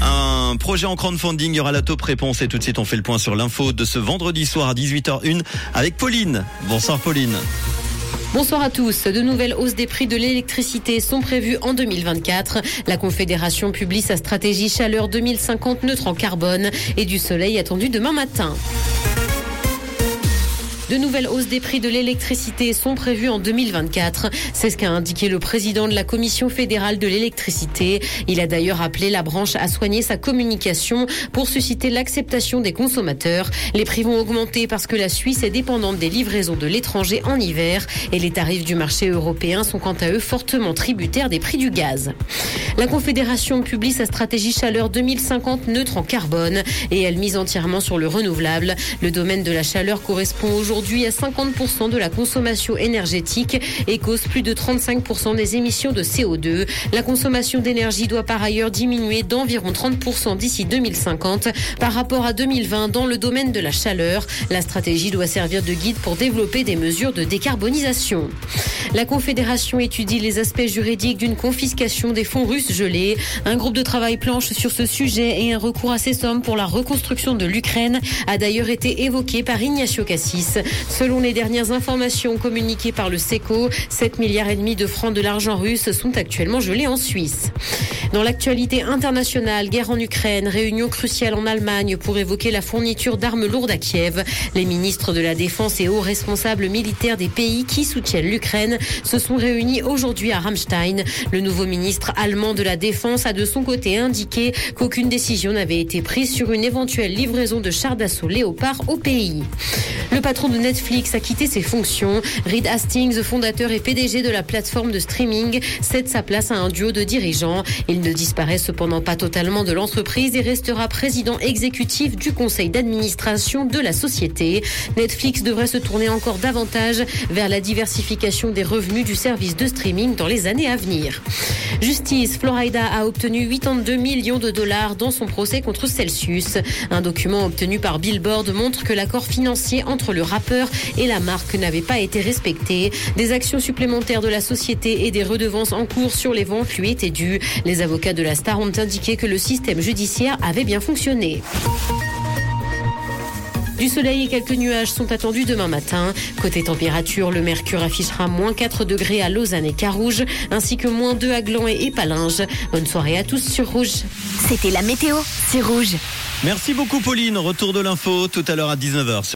Un projet en crowdfunding, il y aura la top réponse et tout de suite on fait le point sur l'info de ce vendredi soir à 18h01 avec Pauline. Bonsoir Pauline. Bonsoir à tous. De nouvelles hausses des prix de l'électricité sont prévues en 2024. La Confédération publie sa stratégie chaleur 2050 neutre en carbone et du soleil attendu demain matin. De nouvelles hausses des prix de l'électricité sont prévues en 2024. C'est ce qu'a indiqué le président de la Commission fédérale de l'électricité. Il a d'ailleurs appelé la branche à soigner sa communication pour susciter l'acceptation des consommateurs. Les prix vont augmenter parce que la Suisse est dépendante des livraisons de l'étranger en hiver et les tarifs du marché européen sont quant à eux fortement tributaires des prix du gaz. La Confédération publie sa stratégie chaleur 2050 neutre en carbone et elle mise entièrement sur le renouvelable. Le domaine de la chaleur correspond aujourd'hui aujourd'hui à 50% de la consommation énergétique et cause plus de 35% des émissions de CO2. La consommation d'énergie doit par ailleurs diminuer d'environ 30% d'ici 2050 par rapport à 2020 dans le domaine de la chaleur. La stratégie doit servir de guide pour développer des mesures de décarbonisation. La Confédération étudie les aspects juridiques d'une confiscation des fonds russes gelés. Un groupe de travail planche sur ce sujet et un recours à ces sommes pour la reconstruction de l'Ukraine a d'ailleurs été évoqué par Ignacio Cassis. Selon les dernières informations communiquées par le SECO, 7 milliards et demi de francs de l'argent russe sont actuellement gelés en Suisse. Dans l'actualité internationale, guerre en Ukraine, réunion cruciale en Allemagne pour évoquer la fourniture d'armes lourdes à Kiev. Les ministres de la Défense et hauts responsables militaires des pays qui soutiennent l'Ukraine se sont réunis aujourd'hui à Ramstein. Le nouveau ministre allemand de la Défense a de son côté indiqué qu'aucune décision n'avait été prise sur une éventuelle livraison de chars d'assaut Léopard au pays. Le patron Netflix a quitté ses fonctions. Reed Hastings, fondateur et PDG de la plateforme de streaming, cède sa place à un duo de dirigeants. Il ne disparaît cependant pas totalement de l'entreprise et restera président exécutif du conseil d'administration de la société. Netflix devrait se tourner encore davantage vers la diversification des revenus du service de streaming dans les années à venir. Justice, Florida a obtenu 82 millions de dollars dans son procès contre Celsius. Un document obtenu par Billboard montre que l'accord financier entre le rappeur et la marque n'avait pas été respecté. Des actions supplémentaires de la société et des redevances en cours sur les ventes lui étaient dues. Les avocats de la star ont indiqué que le système judiciaire avait bien fonctionné. Du soleil et quelques nuages sont attendus demain matin. Côté température, le mercure affichera moins 4 degrés à Lausanne et Carouge, ainsi que moins 2 à Gland et Épalinges. Bonne soirée à tous sur Rouge. C'était la météo, c'est Rouge. Merci beaucoup Pauline, retour de l'info tout à l'heure à 19h.